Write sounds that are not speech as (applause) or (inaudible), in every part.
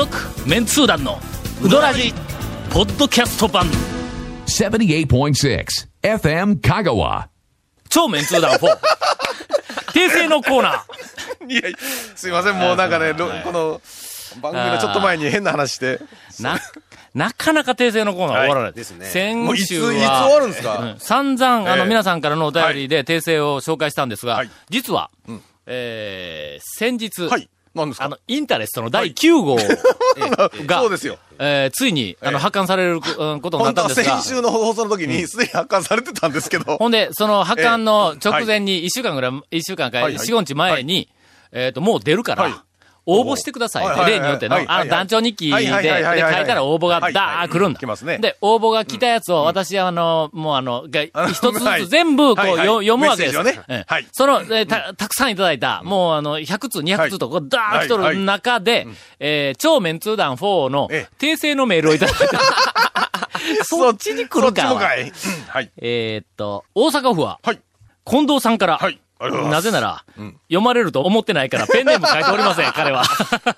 続メンツー団のウドラジポッドキャスト版。78.6 FM Kagawa. 超メンツー団4 (laughs) 訂正のコーナー。いや、すいません、もうなんかね、ろこの、番組のちょっと前に変な話して。な、なかなか訂正のコーナー終わらない。ですね。先もういつ、いつ週終は、わるんですか？うん。散々、あの、ええ皆さんからのお便りで訂正を紹介したんですが、はい。実は、ん。えー先日、はい。何ですか？あの、インタレストの第9号 (laughs) が、そうですよ。えーついに、あの、ええ発刊されるうんことになったんですが。先、週の放送の時にすでに発刊されてたんですけど。ほんで、その発刊の直前に、1週間ぐらい、1週間か、はいはい。4、5日前に、えっと、もう出るから、はい応募してください。例によっての、あの、団長日記で、で、書いたら応募がはいダー来るんだ。来ますね。で、応募が来たやつを、私、あの、もうあの、(laughs) 一つずはいつ全部、こう、読むわけです。メッセージをね。ええはい。その、えーた、たくさんいただいた、もうあの、100通、200通と、こう、ダー来とる中で、えー超メンツー団4のえ訂正のメールをいただいた。(laughs) そっちに来るか。そっちもかい。うん。はい。えーっと、大阪府は、はい。近藤さんから、はいなぜなら、読まれると思ってないから、ペンネーム書いておりません、(laughs) 彼は。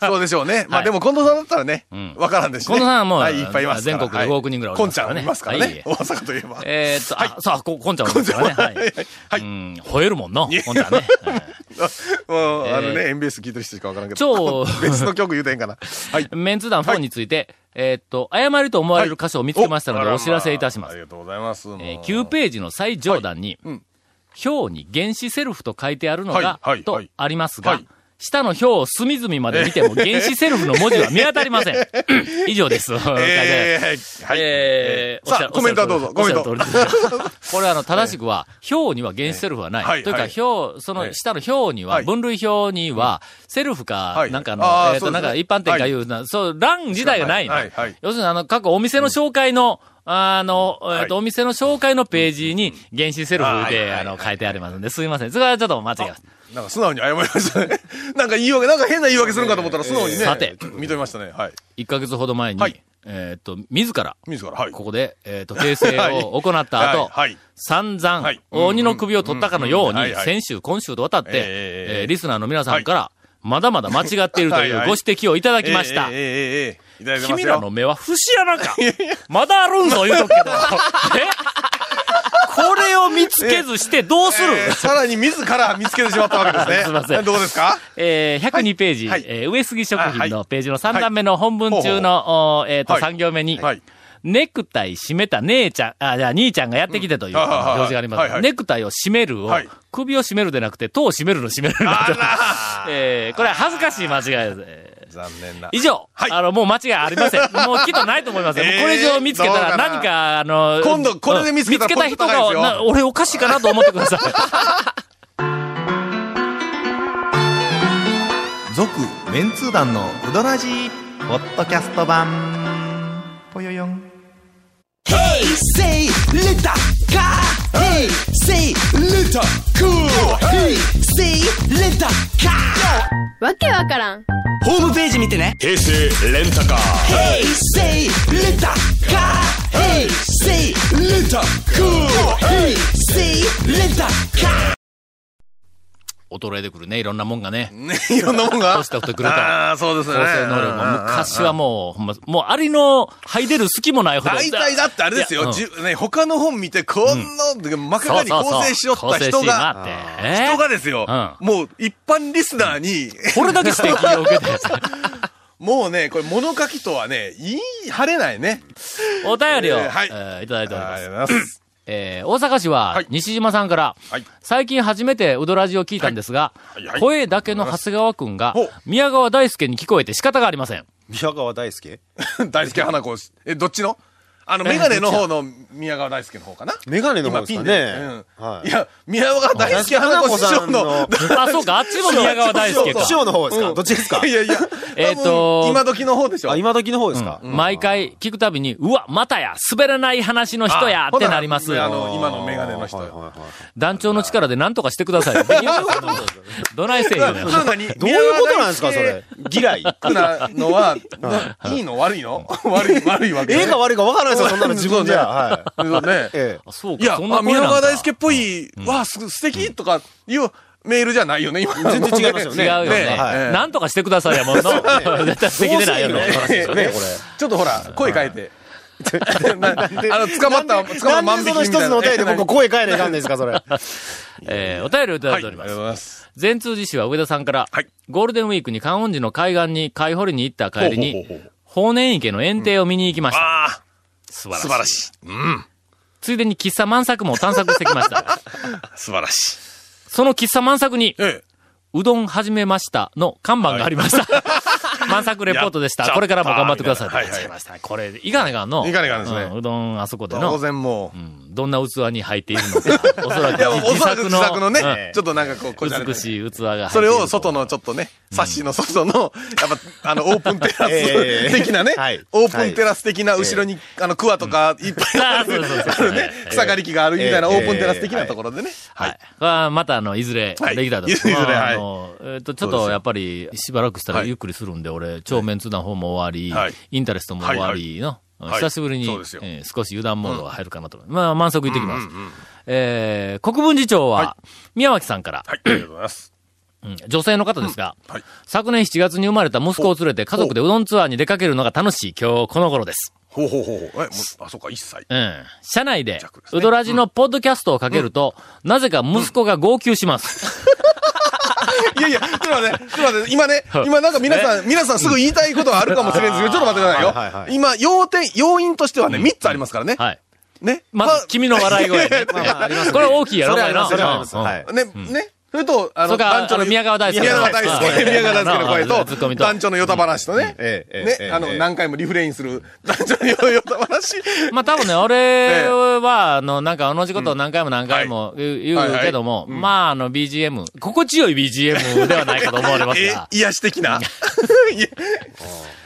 そうでしょうね。まはいあでも近藤さんだったらねん、わからんですしね。近藤さんはもうはい、いっぱいいます。全国で5億人ぐらいおりますからねゃんいますからはいね。大阪といえば。えーっと、あ、さあ、こ、こんちゃんもですからね。はい。はい。うん、吠えるもんの、こんちゃんね。はい (laughs) もう、あのえね、エンベース聞いてる人しかわからんけど。超 (laughs) 別の曲言うてへんかな。はい。メンツ団4について、えーっと、誤りと思われる箇所を見つけましたので、お知らせいたします。ありがとうございます。えー9ページの最上段に、うん表に原子セルフと書いてあるのが、とはい。ありますが、はい。下の表を隅々まで見ても原子セルフの文字は見当たりません。(laughs) 以上です。えー、はい。えー、さあ、コメントはどうぞ。コメント。これあの、正しくは、(laughs) 表には原子セルフはない。というか、表、その下の表には、はい。分類表には、セルフかは、い。なんかの、えっ、と、なんか一般店かいうな、そう、欄自体がない要するにあの、各お店の紹介の、あの、えっ、はいと、お店の紹介のページに、原子セルフで、あの、書いてありますんで、すいません。それはちょっと間違います。なんか素直に謝りましたね。(laughs) なんか言い訳、なんか変な言い訳するんかと思ったら素直にね。さて認めましたね。はい。1ヶ月ほど前に、はいえっ、と、自ら、自ら、はい。ここで、えっ、と、訂正を (laughs) 行った後、はいはい散々、はい鬼の首を取ったかのように先週、今週と渡って、えええええーリスナーの皆さんから、まだまだ間違っているというご指摘をいただきました。ええええええ君よ。らの目は節穴か。まだあるんぞ、言うとくけど。(laughs) え？これを見つけずしてどうする、えーさらに自ら見つけてしまったわけですね。(laughs) すいません。どうですか？えー、102ページ、はい。えー上杉食品のページの3段目の本文中の、おーえっ、と、はい。3行目に、はい。ネクタイ締めた姉ちゃん、あ、じゃあ兄ちゃんがやってきてという、表示があります。はいはい。ネクタイを締めるを、はい。首を締めるでなくて、頭を締めるの締めるにな (laughs) えー、これは恥ずかしい間違いです。えー残念な。以上、はいあの、もう間違いありません。(laughs) もうきっとないと思いますよ。もうこれ以上見つけたら何か、あの、今度これで見つけたら見つけた人が、な俺おかしいかなと思ってください。(laughs) 続メンツー団のウドラジーポッドキャスト版ぽよよん Say little car. Hey, say little cool. Hey, say little car. わけわからんホームページ見てね。平成レンタカー Hey, say little car. Hey, say little cool. Hey, say little car. 衰えてくるね、いろんなもんがね。ね、(laughs) いろんなもんが？年取ってくるとああ、そうですね。構成能力も昔はもう、ほんま、もうアリの吐い出る隙もないほど。大体だってあれですよ。じゅね、他の本見て、こんな、真っ赤に構成しよった人が、人がですよ、うもう一般リスナーに、これだけ指摘を受けて。(laughs) もうね、これ物書きとはね、言い張れないね。お便りを、えーはいえーいただいておりますえー大阪市ははい、西島さんから、はい。最近初めてウドラジを聞いたんですが、はい。はい。声だけの長谷川くんが宮川大輔に聞こえて仕方がありません。宮川大輔？(laughs) 大輔花子。え、どっちの？あの、メガネの方の宮川大輔の方かな？メガネの方ですかね。い。いや、宮川大輔花子師匠の、(laughs) あ、そうか、あっちも宮川大輔か。師。匠の方ですか、うんどっちですか？いやいや、えっと今時の方でしょ。あ、。今時の方ですか、毎回聞くたびに、うわ、またや、滑らない話の人や、あってなります。あの、今のメガネの人。団長の力で何とかしてください。どないせえよどういうことなんですか、それ。嫌いなのは、(laughs) ないいの？悪いの？(laughs) 悪い、悪いわけ？ええか悪いか分からないですよ、そんなの自分じゃ。(laughs) はい。そうね。ええ。あそうか、いや、そんなあ宮川大輔っぽい、わあ、す素敵とかいうメールじゃないよね、今の。全然違いますよね (laughs) 違うよね。ねはいなんとかしてくださいやもんの。絶対素敵でないよね。ねちょっとほら、声変えて。なあの、捕まった、捕まった万なんでその一引きみたいな。つのお便りで僕声変えないかんですか、それ。(laughs) えーお便りをいただはいております。がとうございます。全通寺市は上田さんから、はいゴールデンウィークに観音寺の海岸に貝掘りに行った帰りに、法然池の園庭を見に行きました。ああ、素晴らしい。素晴らしい。うん、ついでに喫茶満作も探索してきました。(laughs) 素晴らしい。その喫茶満作に、ええ。うどん始めましたの看板がありました。満作レポートでした。これからも頑張ってください。はいはい違いました。これ、いかねがんの。いかねがんですねうんうどんあそこで当の。然もうう。んどんな器に入っているのか。(laughs) おそらく自そらく作の。自作のね、うんちょっとなんかこう、こ美しい器が。それを外のちょっとね、サッシの外の、やっぱ、あの、オープンテラ (laughs) ええス的なねはい、オープンテラス的な後ろに、あの、クワとかいっぱいあるね、草刈り機があるみたいなオープンテラス的なところでね。は。はいはまた、あの、いずれ、はいできたらと。いずれまあはいえっと、ちょっと、やっぱり、しばらくしたらはいゆっくりするんで、俺、超メンツ団方も終わりはい、インタレストも終わりの、はい久しぶりにえー少し油断モードが入るかなと。まあ、満足いってきます。えー国分寺町は、宮脇さんから、はい、ありがとうございます。うん女性の方ですが、はい。昨年7月に生まれた息子を連れて家族でうどんツアーに出かけるのが楽しい今日この頃です。ほうほうほうほう。え、あ、そうか、一歳。うん。車内でうどらじのポッドキャストをかけると、なぜか息子が号泣します。(laughs) (laughs) いやいや、ちょっと待って、ちょっと待って、今ね、今なんか皆さん、皆さんすぐ言いたいことはあるかもしれんですけど、ちょっと待ってくださいよ。はいはいはい今、要点、要因としてはね、3つありますからね。はい。ね。まず、君の笑い声 (laughs) これ大きいやろ、それはそれはね、ね。それと、あの、団長あの宮川大輔宮川大輔、うん (laughs) 宮川大輔の声と、(laughs) と。団長のヨタ話とね。ねえ、えあの、ええ。何回もリフレインする、団長のヨタ話。(laughs) まあ多分ね、俺は、あの、なんか同じことを何回も何回も言うけども、まああの BGM、心地よい BGM ではないかと思われますえが、、癒し的な？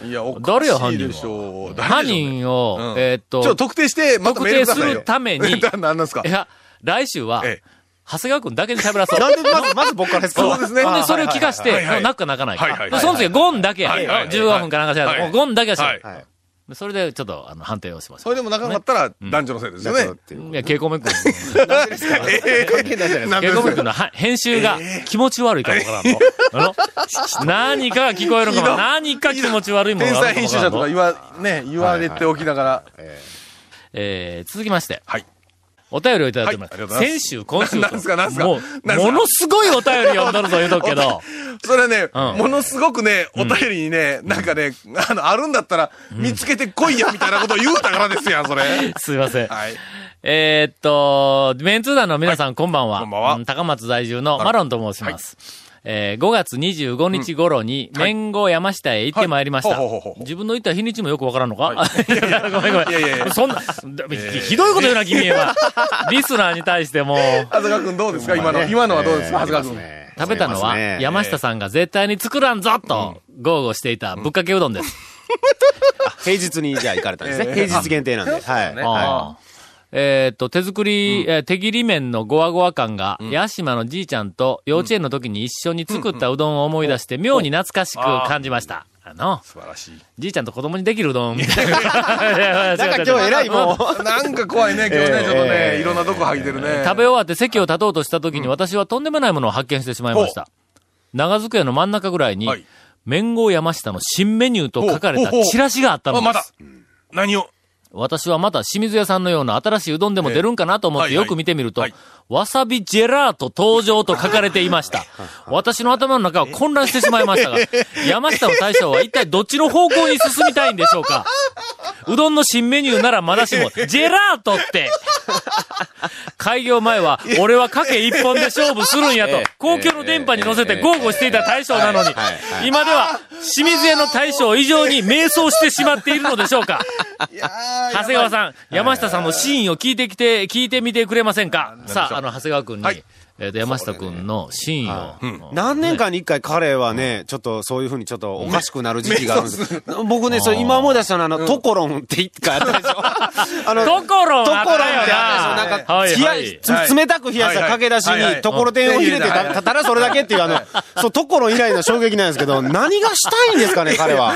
いや、おか誰よしいでしょう。誰犯人を、うん。えーっと、特定して。特定するために。何なんですか？いや、来週は、ええ長谷川くんだけに喋らそう。なんでまず、まず僕からですか？そうですねほんで、それを聞かして、泣くか泣かないか。その次はゴンだけや。はいはいはい15分かなんかしら、ゴンだけはし。それで、ちょっと、あの、判定をしましょそれでもなかったら、男女のせいですよね。う。いや、ケイコメ君。え関係ないじゃないですか。ケイコメ君のは編集が気持ち悪いかもわからん何かが聞こえるかも。何か気持ち悪いもの天才編集者とか言わ、ね、言われておきながら。えー、続きまして。はい。お便りをいただいてます。先週、今週と。なんすかなんすか？ものすごいお便り読んどるぞ言うとくけど。(laughs) それね、うんものすごくね、お便りにね、なんかね、あの、あるんだったら、見つけてこいや、みたいなことを言うたからですやん、それ。(laughs) すいません。はい。えーっと、メンツー団の皆さん、こんばんは。こんばんはう高松在住のマロンと申します。えー5月25日頃に、はい。年後山下へ行ってまい。りました。はいほうほうほうほう。自分の言った日にちもよくわからんのか、はい。(laughs) いやごめんごめん。いやいやいや。そんな、ひひどいこと言うな、君は。(laughs) リスナーに対しても、長谷川くんどうですか？今の、今のはどうですか？長谷川くん。食べたのは、山下さんが絶対に作らんぞと、豪語していたぶっかけうどんです。(laughs) 平日にじゃあ行かれたんですね。ええ平日限定なんで。はい。えーっと、手作り、えー手切り麺のゴワゴワ感が、八島のじいちゃんと幼稚園の時に一緒に作ったうどんを思い出して、妙に懐かしく感じました。あの、素晴らしい。じいちゃんと子供にできるうどんみたいな。(laughs) なんか今日偉いもう。なんか怖いね、今日ね、ちょっとね、いろんなとこ吐いてるね。食べ終わって席を立とうとした時に私はとんでもないものを発見してしまいました。長机の真ん中ぐらいにはい、麺号山下の新メニューと書かれたチラシがあったのあ、まだです。。何を？私はまた清水屋さんのような新しいうどんでも出るんかなと思ってよく見てみるとはい、わさびジェラート登場と書かれていました。(laughs) 私の頭の中は混乱してしまいましたが、山下の大将は一体どっちの方向に進みたいんでしょうか。うどんの新メニューならまだしも、(laughs) ジェラートって開業前は、俺は賭け一本で勝負するんやと、公共の電波に乗せて豪語していた大将なのに、今では清水屋の大将以上に迷走してしまっているのでしょうか。長谷川さん、山下さんのシーンを聞いてきて、聞いてみてくれませんか？さあ、あの、長谷川くんに、はいえっ、と、山下くんのシーンを。何年間に一回彼はね、ちょっとそういうふうにちょっとおかしくなる時期があるんです。(laughs) 僕ね、それ今思い出したのは、あの、トコロンって一回あったでしょ。あの、ところトコロンってったよったでしょ。なんか、はいはい。つ冷たく冷やしたかけ出しに、ところてんを入れてた、ただそれだけっていう、あの、(laughs) そう、トコロン以来の衝撃なんですけど、何がしたいんですかね、彼は。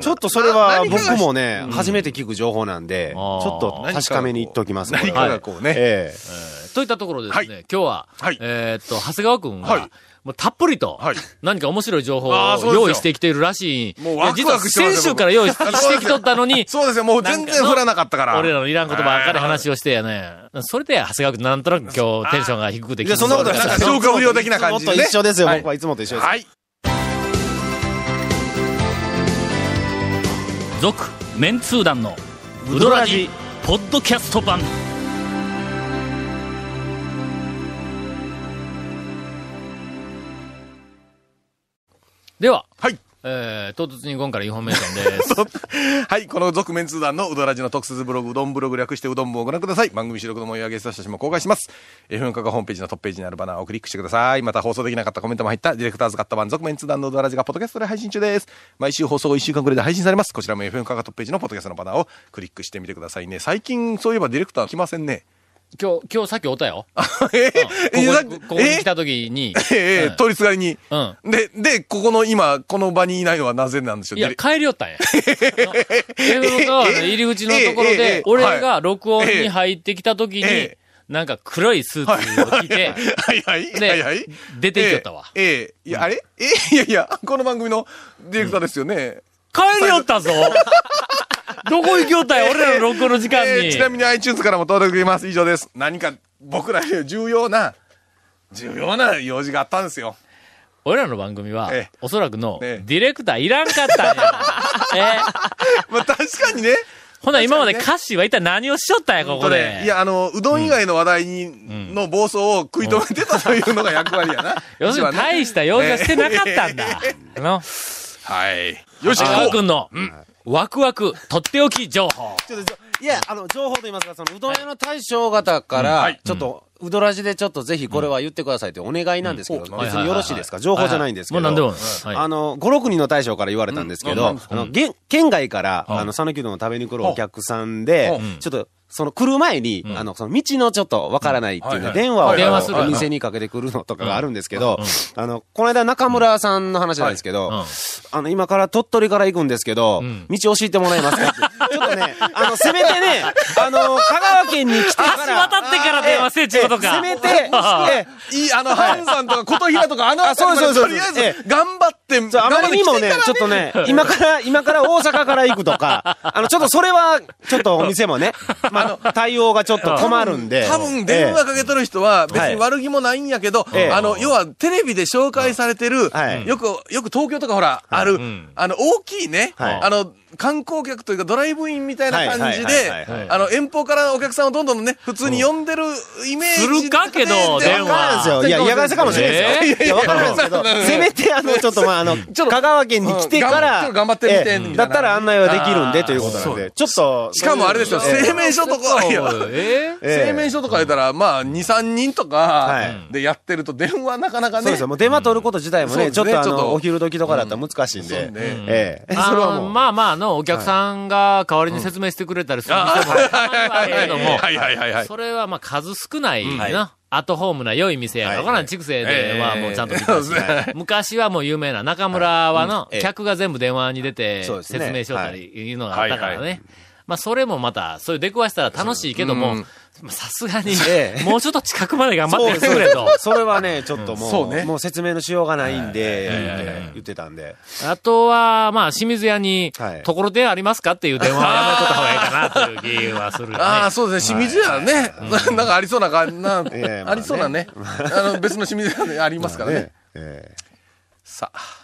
ちょっとそれは僕もね、初めて聞く情報なんで、ちょっと確かめに行っときます。何かがこうね。ええ。といったところでですね、はい。今日は、はい。えーっと、長谷川くんが、はい。もうたっぷりと、はい。何か面白い情報を用意してきているらしい。もうワクワクしてますよ。先週から用意ししてきとったのに、(laughs) そうですよ、もう全然振らなかったから。俺らのいらんことばっかり話をしてやね。それで、長谷川君なんとなく今日テンションが低くていや、そんなことないなんか消化不良的な感じでね。いつもと一緒ですよ、はい。僕はいつもと一緒です。はい。続、メンツー団の、ウドラジ、ポッドキャスト版。では、はい。えー、唐突に今からインフォメーションです。(laughs) はい、この続面通談のうどらじの特設ブログ、うどんブログ略してうどん部をご覧ください。番組収録の模様やゲスト写真も公開します。FM カがホームページのトップページにあるバナーをクリックしてください。また放送できなかったコメントも入ったディレクターズカット版続面通談のうどらじがポッドキャストで配信中です。毎週放送後1週間くらいで配信されます。こちらも FM カがトップページのポッドキャストのバナーをクリックしてみてくださいね。最近そういえばディレクター来ませんね。今日、今日さっきおったよ。(laughs) えうんえここここに来た時に、ええうん取りすがりに。うんで、で、ここの今、この場にいないのはなぜなんでしょう？いや、帰りよったんや。FM 川の入り口のところえええええでえ、俺が録音に入ってきた時にええ、なんか黒いスーツを着て、はいはい。ではいはい。出て行きよったわええええいや、あれ？ええいやいや、この番組のディレクターですよね。帰りよったぞどこ行きよったんや、俺らの録音の時間に。ええちなみに iTunes からも登録できます。以上です。何か僕らに重要な、重要な用事があったんですよ。俺らの番組はええ、おそらくの、ええディレクターいらんかったんや。(laughs) ええまあ確かにね。ほな、今まで歌詞は一体何をしよったんや、ここでこれ。。いや、あの、うどん以外の話題に、の暴走を食い止めてたというのが役割やな。要するに大した用事はしてなかったんだ。あの、はい。よし、長谷川こう。君の、ワクワク、とっておき情報。ちょっといや、あの、情報と言いますか、その、うどん屋の大将方から、ちょっと、うどらじでちょっとぜひこれは言ってくださいというお願いなんですけど、うん。別によろしいですか？情報じゃないんですけど。もう何でも。はい。あの、5、6人の大将から言われたんですけど、あの、県外から、うん。あの、讃岐うどんを食べに来るお客さんでうん、ちょっと、その来る前に、あの、その道のちょっとわからないっていうね、うんはいはい。電話を電話するお店にかけてくるのとかがあるんですけど、あの、この間中村さんの話なんですけど、うんあの、今から鳥取から行くんですけど、ん。道教えてもらえますかって。ちょっとね、あの、せめてね、あの、香川県に来てから。橋渡ってから電話せえっちゅうことか。せめて、(laughs) ええいい、あの、ハンさんとか、琴平とか、あのあそうそうですとりあえずえ、頑張って、そうあまりにもね。ちょっとね、(laughs) 今から、今から大阪から行くとか、あの、ちょっとそれは、ちょっとお店もね、まあ、対応がちょっと困るんで。多分電話かけとる人は別に悪気もないんやけど、ええ。あの、要はテレビで紹介されてる、はい。よく、よく東京とかほら、ある、ん。あの、大きいね、はい。あの、観光客というかドライブインみたいな感じであの、遠方からお客さんをどんどんね、普通に呼んでるイメージするかけどで電話。いや、嫌がらせかもしれないですよ。えいや、わかですけど、せめて、あの、ちょっと、まあ、あの、と香川県に来てから、うん頑張ってみてだったら案内はできるんで、ということなんで、ちょっと。しかもあれですよ、ええ声明書とか、えええ声明書とか言ったら、まあ、2、3人とかいでやってると電話なかなかね。そうですよ。もう電話取ること自体もね、ちょっとあちょっとの、お昼時とかだったら難しいんで。そうねええ。あそれはもう。まあまあ、あの、お客さんが代わりに説明してくれたりする店もあるけども、はいはいはいはい。それはまあ数少ないな。アットホームな良い店やから。んなん畜生ではもうちゃんと見たし昔はもう有名な中村はのええ客が全部電話に出て説明しよったりい。うのがあったからね。まあそれもまた、そういう出くわしたら楽しいけども、さすがに (laughs) ええ、もうちょっと近くまで頑張ってくれと。それはね、(laughs) ちょっともう、そうねもう説明のしようがないんで、言ってたんで。あとは、まあ、清水屋にはい、ところてんありますかっていう電話は (laughs) やめとった方がいいかなという気はするよね。ああ、そうですね。清水屋ね。なんかありそうな感じな、ありそうなね。あの、別の清水屋でありますからねね。。ええさあ、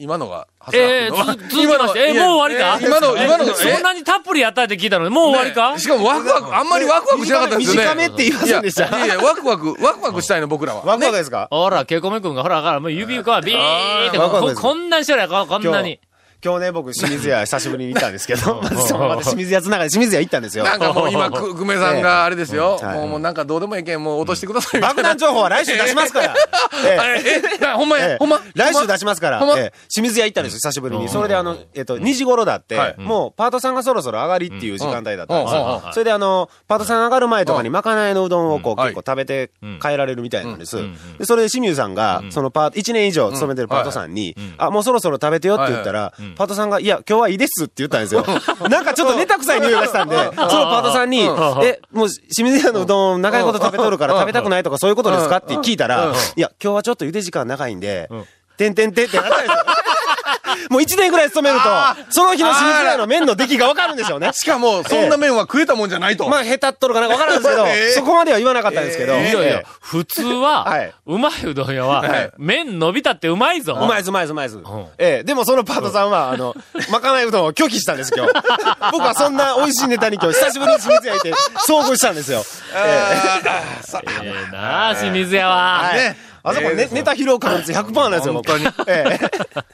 今のが、ええ長谷川つ君の続きまして、え、いやもう終わりか？え今の、今の、えそんなにたっぷりやったって聞いたの？に、もう終わりか？しかもワクワク、あんまりワクワクしなかったですよね。短めって言いませんでした？いやいやワクワク、ワクワクしたいの、僕らは。ワクワクですか？ほら、ケイコメ君が、ほら、ほら、もう指がビーって、こワクワクです。こんなにしてるやろ、こんなに。今日ね、僕、清水屋久しぶりに行ったんですけど、(laughs) またまた清水屋つながり、清水屋行ったんですよ。なんかもう今、く、久米さんがあれですよ。もう、もうなんかどうでもいいけん、もう落としてください。爆弾情報は来週出しますから。(laughs) えほんまや、ええ。ほんま来週出しますから。ほんま、ええ。清水屋行ったんですよ、久しぶりに。それであの、えっと、2時頃だって、はい。もうパートさんがそろそろ上がりっていう時間帯だったんですよ。それであの、パートさん上がる前とかにまかないのうどんをこうはい結構食べて帰られるみたいなんです。それで清水さんが、そのパート、1年以上勤めてるパートさんに、あ、もうそろそろ食べてよって言ったら、パートさんが、いや、今日はいいですって言ったんですよ。なんかちょっとネタ臭い匂いがしたんで、そのパートさんに、え、もう清水屋のうどん長いこと食べとるから食べたくないとかそういうことですかって聞いたら、いや、今日はちょっと茹で時間長いんで、てんてんてんってなったんですよ。(laughs) もう一年ぐらい勤めると、その日の清水屋の麺の出来がわかるんでしょうね。(laughs) しかも、そんな麺は食えたもんじゃないと。まあ、下手っとるかなんかわからんですけど、(laughs) ええそこまでは言わなかったんですけど。いやいえや、普通は、はいうまいうどん屋は、はい麺伸びたってうまいぞ。えうまいです、うまいです、うまいです。ええ、でもそのパートさんは、あの、まかないうどんを拒否したんです、今日。僕はそんな美味しいネタに今日、久しぶりに清水屋行って、遭遇したんですよ。あーさええなあ、清水屋は。ね。あそこ、ね、ネタ披露確率100%なんですよ、僕。本え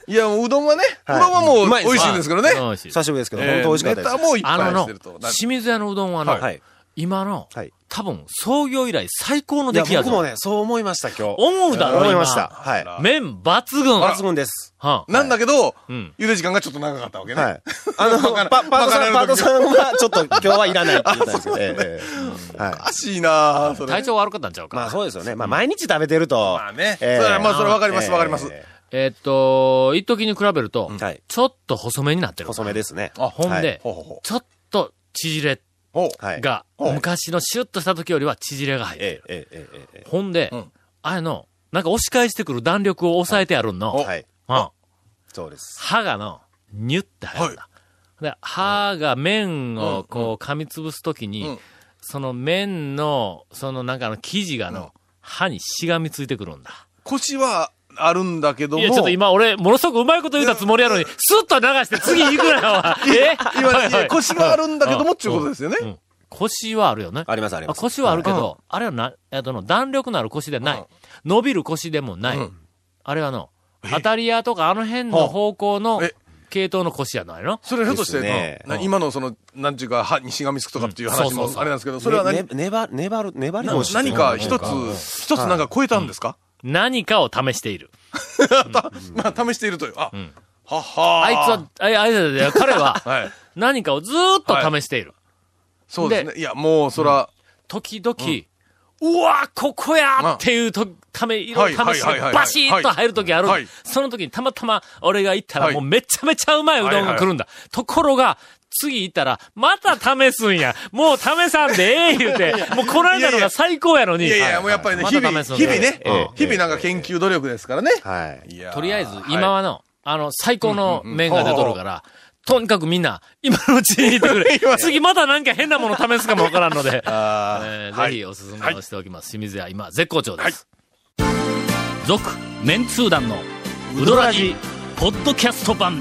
え。いや、もううどんはね、うはいどんはもう美味しいんですけどね。久しぶりですけど、えー本当美味しかったです。ネタもいっあののぱいしてると。、な清水屋のうどんはの、はい。今の、はい多分、創業以来最高の出来やぞ。僕もね、そう思いました、今日。思うだろ、今思いました。はい。麺抜群。抜群です。はんなんだけどん、茹で時間がちょっと長かったわけね。はい。(laughs) あの、パパートさん、パートさんは、ちょっと今日はいらないって言ったんですけど、ええええはい。(laughs) おかしいなそれ。体調悪かったんちゃうか。まあそうですよね。まあ毎日食べてると。まあね。そええれはまあそれわかりますわかります。ええーっと、一時に比べると。ちょっと細めになってる。細めですね。あほんで、ほうほうほちょっと縮れ。が、はい昔のシュッとした時よりは縮れが入る。ええ、ええ、ええ、えほんで、うんあれの、なんか押し返してくる弾力を抑えてあるんの。え。はい。うんそうです。歯がの、ニュって入るんだ。で、歯が麺をこう噛みつぶすときに、うんその麺の、そのなんかの生地がの、歯にしがみついてくるんだ。腰はあるんだけども。いや、ちょっと今俺、ものすごくうまいこと言ったつもりやのに、スッと流して次行くなよ、え？今ね、はいはい。腰があるんだけどもっていうことですよね。うん。腰はあるよね。あります、あります。腰はあるけど、あれはな、えっとの、弾力のある腰ではない。伸びる腰でもない。うん。あれはの、当たり屋とかあの辺の方向のえ？系統の腰じゃないの？それひょっとして、ね。な今のその、なんていうか、歯にしがみつくとかっていう話もあれなんですけど、それは何？ね、ね、粘る、粘る、粘りな腰何か一つうん、一つなんか超えたんですか？何かを試している。(laughs) まあ、試しているという。あん、ははあいつは、あいあいつは、(laughs) 彼ははい。何かをずーっと試している。そうですね。いや、もう、そら、時々、うわここやっていうと、ため、色を試してバシッと入る時あるはい。その時にたまたま俺が行ったらはいもうめちゃめちゃうまいうどんが来るんだ。ところが、次行ったら、また試すんや。もう試さんでええ言うて、もうこの間のが最高やのに。いやいや、もうやっぱりね、ま日々、日々ねええ、日々なんか研究努力ですからね。はい。とりあえず、今はの、あの、最高の麺が出とるから、とにかくみんな、今のうちに行ってくれ。(laughs) 次またなんか変なもの試すかもわからんので、(laughs) ぜひおすすめをしておきます。清水屋、今、絶好調です。続、メンツー団の、ウドラジ、ポッドキャスト版。